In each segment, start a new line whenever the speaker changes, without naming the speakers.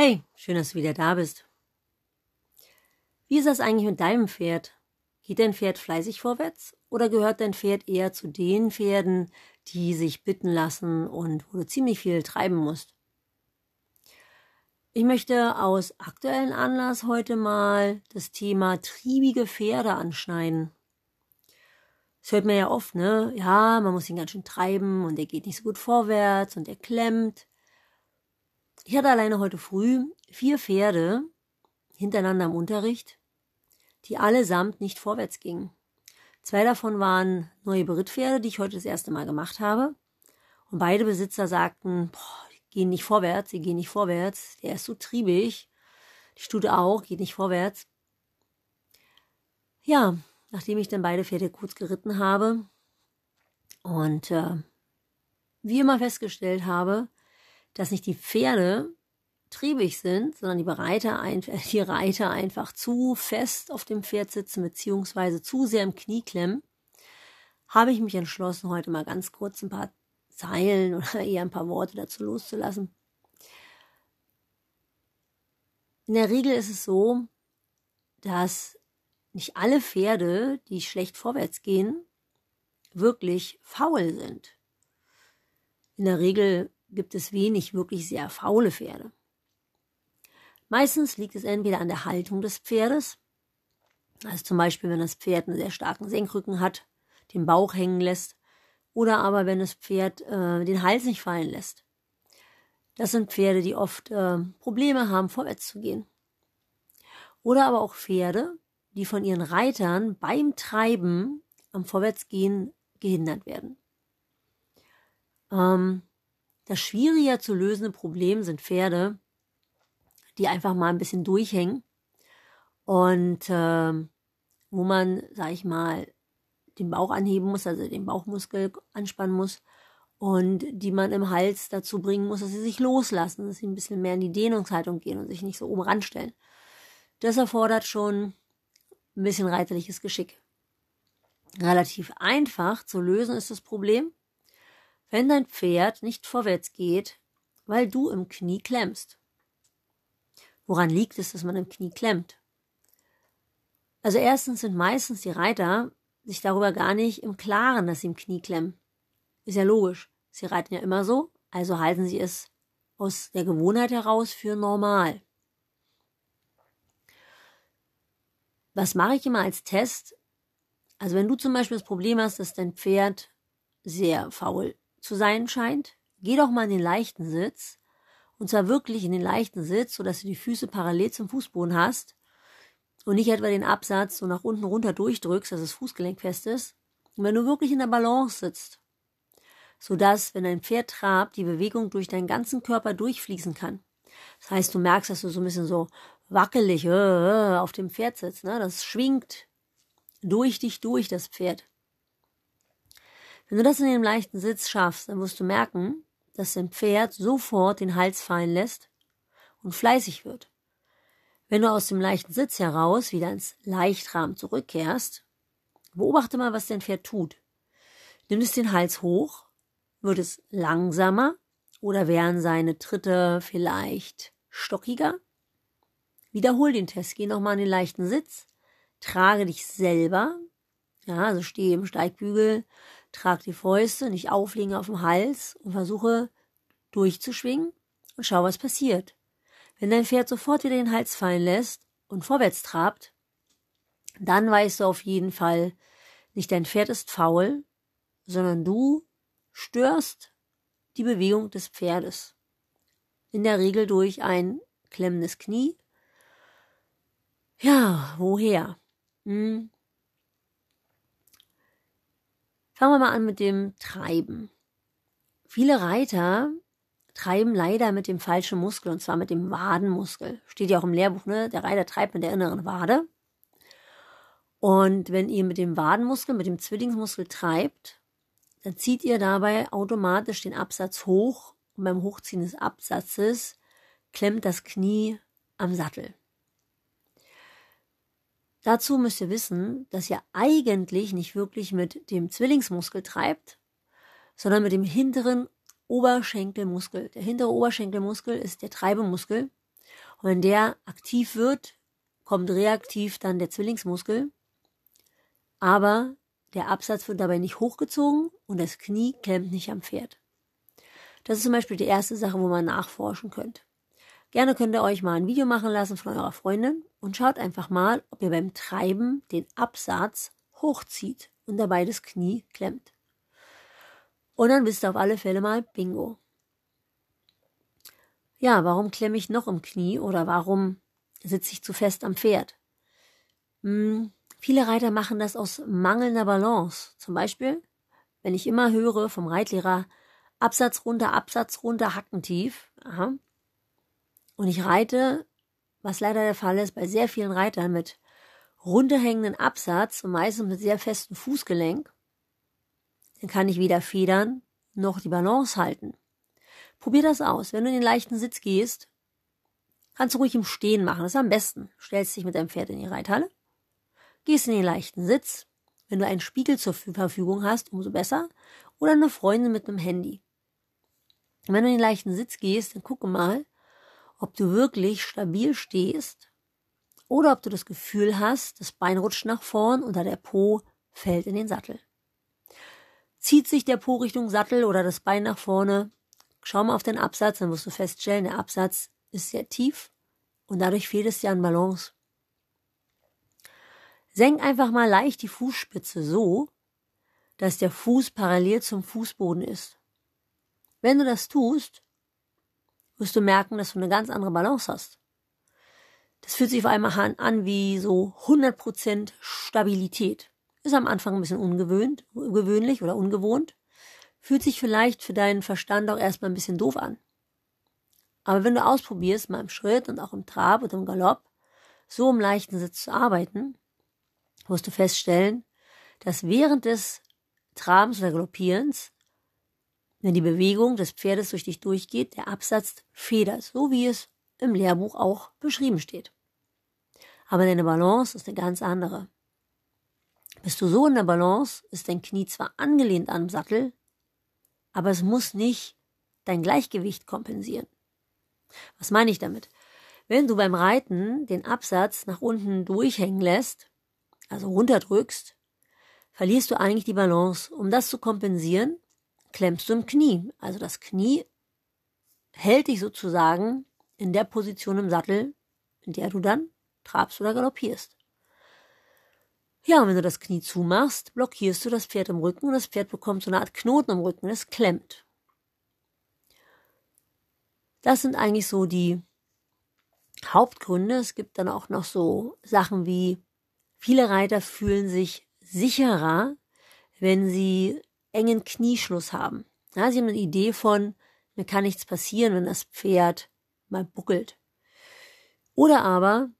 Hey, schön, dass du wieder da bist. Wie ist das eigentlich mit deinem Pferd? Geht dein Pferd fleißig vorwärts oder gehört dein Pferd eher zu den Pferden, die sich bitten lassen und wo du ziemlich viel treiben musst? Ich möchte aus aktuellen Anlass heute mal das Thema triebige Pferde anschneiden. Das hört man ja oft, ne? Ja, man muss ihn ganz schön treiben und er geht nicht so gut vorwärts und er klemmt. Ich hatte alleine heute früh vier Pferde hintereinander im Unterricht, die allesamt nicht vorwärts gingen. Zwei davon waren neue Berittpferde, die ich heute das erste Mal gemacht habe. Und beide Besitzer sagten, boah, die gehen nicht vorwärts, sie gehen nicht vorwärts, der ist so triebig. Die Stute auch, geht nicht vorwärts. Ja, nachdem ich dann beide Pferde kurz geritten habe und äh, wie immer festgestellt habe, dass nicht die Pferde triebig sind, sondern die Reiter, die Reiter einfach zu fest auf dem Pferd sitzen, beziehungsweise zu sehr im Knie klemmen, habe ich mich entschlossen, heute mal ganz kurz ein paar Zeilen oder eher ein paar Worte dazu loszulassen. In der Regel ist es so, dass nicht alle Pferde, die schlecht vorwärts gehen, wirklich faul sind. In der Regel gibt es wenig wirklich sehr faule Pferde. Meistens liegt es entweder an der Haltung des Pferdes, also zum Beispiel, wenn das Pferd einen sehr starken Senkrücken hat, den Bauch hängen lässt, oder aber wenn das Pferd äh, den Hals nicht fallen lässt. Das sind Pferde, die oft äh, Probleme haben, vorwärts zu gehen. Oder aber auch Pferde, die von ihren Reitern beim Treiben am Vorwärtsgehen gehindert werden. Ähm, das schwieriger zu lösende Problem sind Pferde, die einfach mal ein bisschen durchhängen und äh, wo man, sag ich mal, den Bauch anheben muss, also den Bauchmuskel anspannen muss und die man im Hals dazu bringen muss, dass sie sich loslassen, dass sie ein bisschen mehr in die Dehnungshaltung gehen und sich nicht so oben ranstellen. Das erfordert schon ein bisschen reiterliches Geschick. Relativ einfach zu lösen ist das Problem, wenn dein Pferd nicht vorwärts geht, weil du im Knie klemmst. Woran liegt es, dass man im Knie klemmt? Also erstens sind meistens die Reiter sich darüber gar nicht im Klaren, dass sie im Knie klemmen. Ist ja logisch. Sie reiten ja immer so, also halten sie es aus der Gewohnheit heraus für normal. Was mache ich immer als Test? Also wenn du zum Beispiel das Problem hast, dass dein Pferd sehr faul zu sein scheint, geh doch mal in den leichten Sitz. Und zwar wirklich in den leichten Sitz, sodass du die Füße parallel zum Fußboden hast und nicht etwa den Absatz so nach unten runter durchdrückst, dass das Fußgelenk fest ist. Und wenn du wirklich in der Balance sitzt, sodass, wenn dein Pferd trabt, die Bewegung durch deinen ganzen Körper durchfließen kann. Das heißt, du merkst, dass du so ein bisschen so wackelig äh, äh auf dem Pferd sitzt. Ne? Das schwingt durch dich durch, das Pferd. Wenn du das in dem leichten Sitz schaffst, dann wirst du merken, dass dein Pferd sofort den Hals fallen lässt und fleißig wird. Wenn du aus dem leichten Sitz heraus wieder ins Leichtrahmen zurückkehrst, beobachte mal, was dein Pferd tut. Nimm es den Hals hoch, wird es langsamer oder werden seine Tritte vielleicht stockiger? Wiederhol den Test, geh nochmal in den leichten Sitz, trage dich selber, ja, also stehe im Steigbügel, Trag die Fäuste nicht auflegen auf dem Hals und versuche durchzuschwingen und schau, was passiert. Wenn dein Pferd sofort wieder den Hals fallen lässt und vorwärts trabt, dann weißt du auf jeden Fall, nicht dein Pferd ist faul, sondern du störst die Bewegung des Pferdes. In der Regel durch ein klemmendes Knie. Ja, woher? Hm, Fangen wir mal an mit dem Treiben. Viele Reiter treiben leider mit dem falschen Muskel, und zwar mit dem Wadenmuskel. Steht ja auch im Lehrbuch, ne? Der Reiter treibt mit der inneren Wade. Und wenn ihr mit dem Wadenmuskel, mit dem Zwillingsmuskel treibt, dann zieht ihr dabei automatisch den Absatz hoch und beim Hochziehen des Absatzes klemmt das Knie am Sattel. Dazu müsst ihr wissen, dass ihr eigentlich nicht wirklich mit dem Zwillingsmuskel treibt, sondern mit dem hinteren Oberschenkelmuskel. Der hintere Oberschenkelmuskel ist der Treibemuskel Und wenn der aktiv wird, kommt reaktiv dann der Zwillingsmuskel. Aber der Absatz wird dabei nicht hochgezogen und das Knie klemmt nicht am Pferd. Das ist zum Beispiel die erste Sache, wo man nachforschen könnt. Gerne könnt ihr euch mal ein Video machen lassen von eurer Freundin und schaut einfach mal, ob ihr beim Treiben den Absatz hochzieht und dabei das Knie klemmt. Und dann wisst ihr auf alle Fälle mal Bingo. Ja, warum klemme ich noch im Knie oder warum sitze ich zu fest am Pferd? Hm, viele Reiter machen das aus mangelnder Balance. Zum Beispiel, wenn ich immer höre vom Reitlehrer Absatz runter, Absatz runter, hackentief. Aha. Und ich reite, was leider der Fall ist bei sehr vielen Reitern mit runterhängenden Absatz und meistens mit sehr festem Fußgelenk, dann kann ich weder federn noch die Balance halten. Probier das aus. Wenn du in den leichten Sitz gehst, kannst du ruhig im Stehen machen. Das ist am besten. Stellst dich mit deinem Pferd in die Reithalle, gehst in den leichten Sitz. Wenn du einen Spiegel zur Verfügung hast, umso besser. Oder eine Freundin mit einem Handy. Und wenn du in den leichten Sitz gehst, dann gucke mal, ob du wirklich stabil stehst oder ob du das Gefühl hast, das Bein rutscht nach vorn oder der Po fällt in den Sattel. Zieht sich der Po Richtung Sattel oder das Bein nach vorne, schau mal auf den Absatz, dann wirst du feststellen, der Absatz ist sehr tief und dadurch fehlt es dir an Balance. Senk einfach mal leicht die Fußspitze so, dass der Fuß parallel zum Fußboden ist. Wenn du das tust, wirst du merken, dass du eine ganz andere Balance hast. Das fühlt sich auf einmal an wie so 100% Stabilität. Ist am Anfang ein bisschen ungewöhnt, ungewöhnlich oder ungewohnt. Fühlt sich vielleicht für deinen Verstand auch erstmal ein bisschen doof an. Aber wenn du ausprobierst, mal im Schritt und auch im Trab und im Galopp, so im leichten Sitz zu arbeiten, wirst du feststellen, dass während des Trabens oder Galoppierens, wenn die Bewegung des Pferdes durch dich durchgeht, der Absatz federt, so wie es im Lehrbuch auch beschrieben steht. Aber deine Balance ist eine ganz andere. Bist du so in der Balance, ist dein Knie zwar angelehnt am Sattel, aber es muss nicht dein Gleichgewicht kompensieren. Was meine ich damit? Wenn du beim Reiten den Absatz nach unten durchhängen lässt, also runterdrückst, verlierst du eigentlich die Balance. Um das zu kompensieren, klemmst du im Knie. Also das Knie hält dich sozusagen in der Position im Sattel, in der du dann trabst oder galoppierst. Ja, und wenn du das Knie zumachst, blockierst du das Pferd im Rücken und das Pferd bekommt so eine Art Knoten im Rücken, es klemmt. Das sind eigentlich so die Hauptgründe. Es gibt dann auch noch so Sachen wie, viele Reiter fühlen sich sicherer, wenn sie engen Knieschluss haben. Ja, sie haben eine Idee von, mir kann nichts passieren, wenn das Pferd mal buckelt. Oder aber,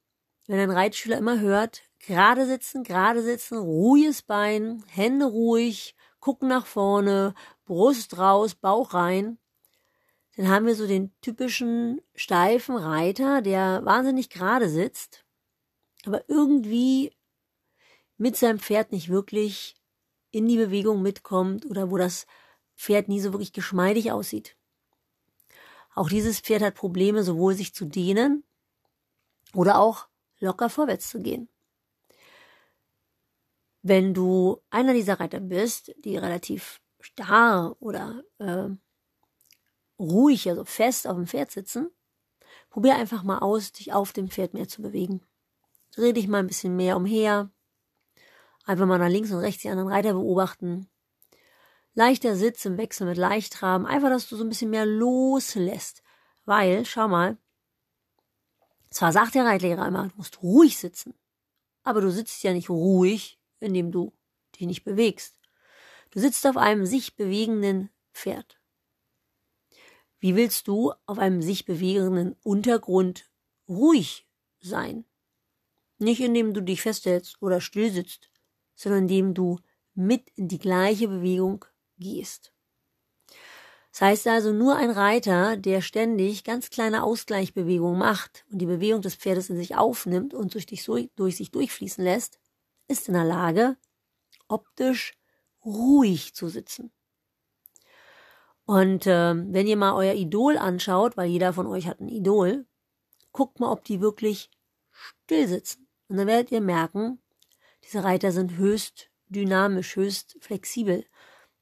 wenn ein Reitschüler immer hört, gerade sitzen, gerade sitzen, ruhiges Bein, Hände ruhig, gucken nach vorne, Brust raus, Bauch rein, dann haben wir so den typischen steifen Reiter, der wahnsinnig gerade sitzt, aber irgendwie mit seinem Pferd nicht wirklich in die Bewegung mitkommt oder wo das Pferd nie so wirklich geschmeidig aussieht. Auch dieses Pferd hat Probleme, sowohl sich zu dehnen oder auch locker vorwärts zu gehen. Wenn du einer dieser Reiter bist, die relativ starr oder äh, ruhig, also fest auf dem Pferd sitzen, probier einfach mal aus, dich auf dem Pferd mehr zu bewegen. Dreh dich mal ein bisschen mehr umher. Einfach mal nach links und rechts die anderen Reiter beobachten. Leichter Sitz im Wechsel mit Leichtraben. Einfach, dass du so ein bisschen mehr loslässt. Weil, schau mal, zwar sagt der Reitlehrer immer, du musst ruhig sitzen. Aber du sitzt ja nicht ruhig, indem du dich nicht bewegst. Du sitzt auf einem sich bewegenden Pferd. Wie willst du auf einem sich bewegenden Untergrund ruhig sein? Nicht indem du dich festhältst oder still sitzt, sondern indem du mit in die gleiche Bewegung gehst. Das heißt also, nur ein Reiter, der ständig ganz kleine Ausgleichbewegungen macht und die Bewegung des Pferdes in sich aufnimmt und durch, dich, durch sich durchfließen lässt, ist in der Lage, optisch ruhig zu sitzen. Und äh, wenn ihr mal euer Idol anschaut, weil jeder von euch hat ein Idol, guckt mal, ob die wirklich still sitzen. Und dann werdet ihr merken, diese Reiter sind höchst dynamisch, höchst flexibel.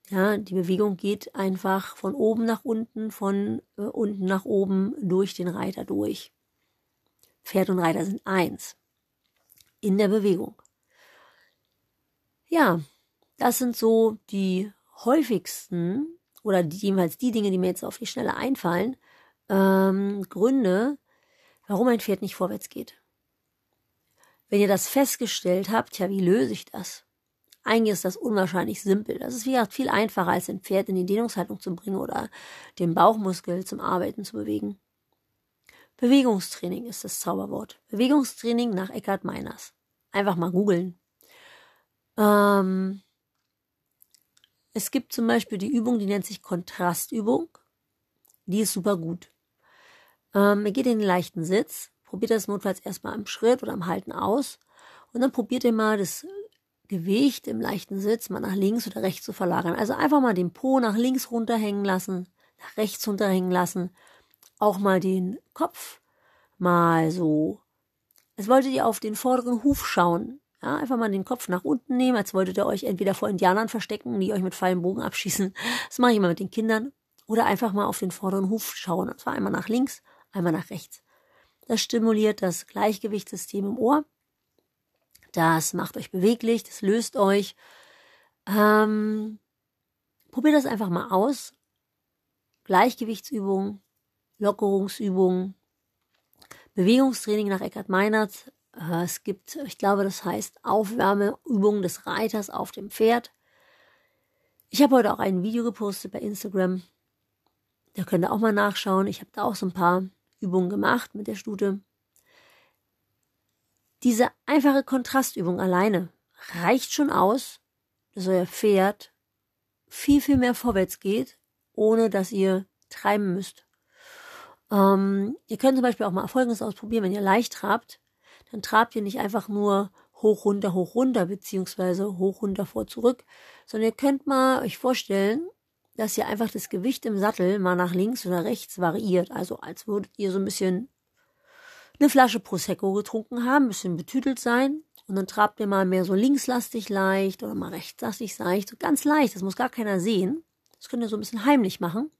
Ja, die Bewegung geht einfach von oben nach unten, von äh, unten nach oben durch den Reiter durch. Pferd und Reiter sind eins in der Bewegung. Ja, das sind so die häufigsten oder die, jedenfalls die Dinge, die mir jetzt auf die Schnelle einfallen, ähm, Gründe, warum ein Pferd nicht vorwärts geht. Wenn ihr das festgestellt habt, ja, wie löse ich das? Eigentlich ist das unwahrscheinlich simpel. Das ist wie gesagt viel einfacher, als ein Pferd in die Dehnungshaltung zu bringen oder den Bauchmuskel zum Arbeiten zu bewegen. Bewegungstraining ist das Zauberwort. Bewegungstraining nach Eckhard Meiners. Einfach mal googeln. Ähm, es gibt zum Beispiel die Übung, die nennt sich Kontrastübung. Die ist super gut. Ähm, ihr geht in den leichten Sitz, probiert das notfalls erstmal im Schritt oder im Halten aus und dann probiert ihr mal das Gewicht im leichten Sitz mal nach links oder rechts zu verlagern. Also einfach mal den Po nach links runterhängen lassen, nach rechts runterhängen lassen. Auch mal den Kopf mal so. Als wolltet ihr auf den vorderen Huf schauen. Ja, einfach mal den Kopf nach unten nehmen, als wolltet ihr euch entweder vor Indianern verstecken, die euch mit Pfeilen Bogen abschießen. Das mache ich immer mit den Kindern. Oder einfach mal auf den vorderen Huf schauen. Und zwar einmal nach links, einmal nach rechts. Das stimuliert das Gleichgewichtssystem im Ohr das macht euch beweglich, das löst euch. Ähm, probiert das einfach mal aus. Gleichgewichtsübungen, Lockerungsübungen, Bewegungstraining nach Eckhard Meinert. Äh, es gibt, ich glaube, das heißt Aufwärmeübungen des Reiters auf dem Pferd. Ich habe heute auch ein Video gepostet bei Instagram. Da könnt ihr auch mal nachschauen. Ich habe da auch so ein paar Übungen gemacht mit der Stute. Diese einfache Kontrastübung alleine reicht schon aus, dass euer Pferd viel, viel mehr vorwärts geht, ohne dass ihr treiben müsst. Ähm, ihr könnt zum Beispiel auch mal Folgendes ausprobieren, wenn ihr leicht trabt, dann trabt ihr nicht einfach nur hoch, runter, hoch, runter, beziehungsweise hoch, runter, vor, zurück, sondern ihr könnt mal euch vorstellen, dass ihr einfach das Gewicht im Sattel mal nach links oder rechts variiert. Also als würdet ihr so ein bisschen eine Flasche Prosecco getrunken haben, ein bisschen betütelt sein. Und dann trabt ihr mal mehr so linkslastig leicht oder mal rechtslastig leicht, so ganz leicht, das muss gar keiner sehen. Das könnt ihr so ein bisschen heimlich machen.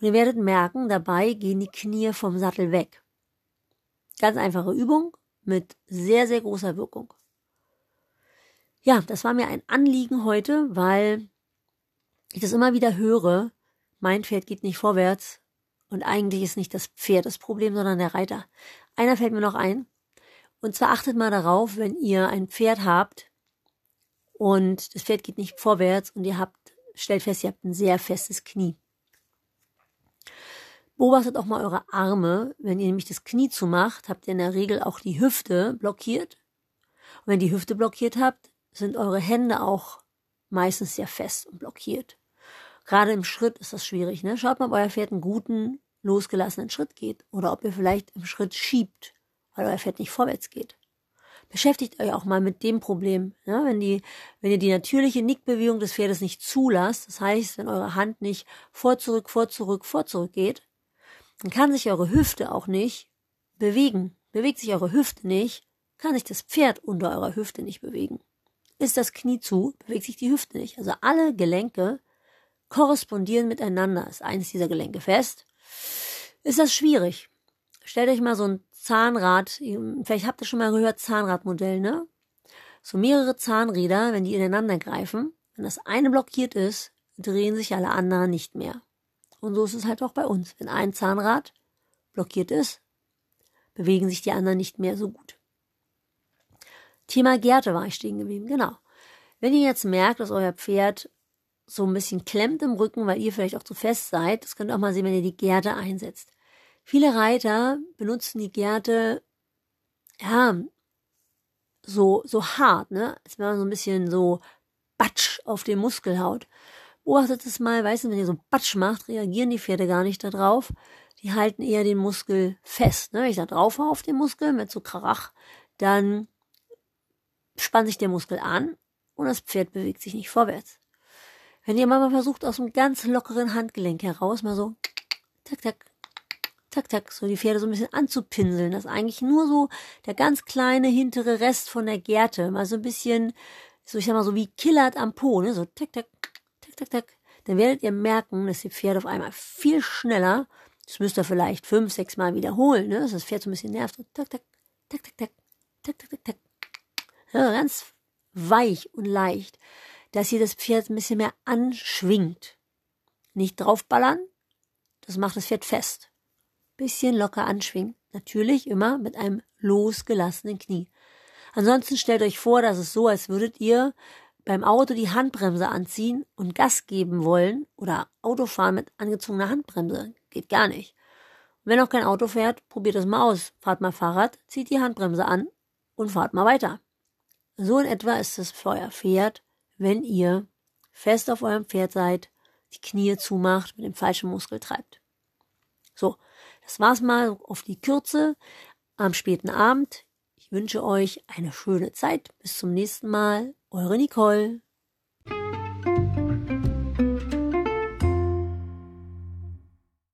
Und ihr werdet merken, dabei gehen die Knie vom Sattel weg. Ganz einfache Übung mit sehr, sehr großer Wirkung. Ja, das war mir ein Anliegen heute, weil ich das immer wieder höre. Mein Pferd geht nicht vorwärts. Und eigentlich ist nicht das Pferd das Problem, sondern der Reiter. Einer fällt mir noch ein. Und zwar achtet mal darauf, wenn ihr ein Pferd habt und das Pferd geht nicht vorwärts und ihr habt, stellt fest, ihr habt ein sehr festes Knie. Beobachtet auch mal eure Arme. Wenn ihr nämlich das Knie zumacht, habt ihr in der Regel auch die Hüfte blockiert. Und wenn ihr die Hüfte blockiert habt, sind eure Hände auch meistens sehr fest und blockiert. Gerade im Schritt ist das schwierig. Ne? Schaut mal, ob euer Pferd einen guten, losgelassenen Schritt geht oder ob ihr vielleicht im Schritt schiebt, weil euer Pferd nicht vorwärts geht. Beschäftigt euch auch mal mit dem Problem. Ja? Wenn, die, wenn ihr die natürliche Nickbewegung des Pferdes nicht zulasst, das heißt, wenn eure Hand nicht vor, zurück, vor, zurück, vor, zurück geht, dann kann sich eure Hüfte auch nicht bewegen. Bewegt sich eure Hüfte nicht, kann sich das Pferd unter eurer Hüfte nicht bewegen. Ist das Knie zu, bewegt sich die Hüfte nicht. Also alle Gelenke korrespondieren miteinander. Ist eines dieser Gelenke fest, ist das schwierig. Stellt euch mal so ein Zahnrad, vielleicht habt ihr schon mal gehört, Zahnradmodell, ne? So mehrere Zahnräder, wenn die ineinander greifen, wenn das eine blockiert ist, drehen sich alle anderen nicht mehr. Und so ist es halt auch bei uns. Wenn ein Zahnrad blockiert ist, bewegen sich die anderen nicht mehr so gut. Thema Gärte war ich stehen geblieben, genau. Wenn ihr jetzt merkt, dass euer Pferd so ein bisschen klemmt im Rücken, weil ihr vielleicht auch zu fest seid. Das könnt ihr auch mal sehen, wenn ihr die Gerte einsetzt. Viele Reiter benutzen die Gerte, ja, so, so hart, ne? Als wenn man so ein bisschen so Batsch auf den Muskel haut. Beobachtet es mal, weißt du, wenn ihr so Batsch macht, reagieren die Pferde gar nicht darauf. Die halten eher den Muskel fest. Ne? Wenn ich da drauf hau auf den Muskel mit so Krach, dann spannt sich der Muskel an und das Pferd bewegt sich nicht vorwärts. Wenn ihr mal versucht, aus einem ganz lockeren Handgelenk heraus, mal so, tak, tak, tak, tak, so die Pferde so ein bisschen anzupinseln. Das ist eigentlich nur so der ganz kleine hintere Rest von der Gerte. Mal so ein bisschen, so ich sag mal so wie killert am Po, ne? So tak, tak, tak, tak, tak. Dann werdet ihr merken, dass die Pferde auf einmal viel schneller, das müsst ihr vielleicht fünf, sechs Mal wiederholen, ne? Dass das Pferd so ein bisschen nervt. So tak, tak, tak, tak, tak, tak, tak, tak, tak. Ja, ganz weich und leicht, dass ihr das Pferd ein bisschen mehr anschwingt. Nicht draufballern, das macht das Pferd fest bisschen locker anschwingen. Natürlich immer mit einem losgelassenen Knie. Ansonsten stellt euch vor, dass es so, als würdet ihr beim Auto die Handbremse anziehen und Gas geben wollen oder Autofahren mit angezogener Handbremse. Geht gar nicht. Und wenn auch kein Auto fährt, probiert es mal aus. Fahrt mal Fahrrad, zieht die Handbremse an und fahrt mal weiter. So in etwa ist es für euer Pferd, wenn ihr fest auf eurem Pferd seid, die Knie zumacht, mit dem falschen Muskel treibt. So, das war's mal auf die Kürze am späten Abend. Ich wünsche euch eine schöne Zeit. Bis zum nächsten Mal. Eure Nicole.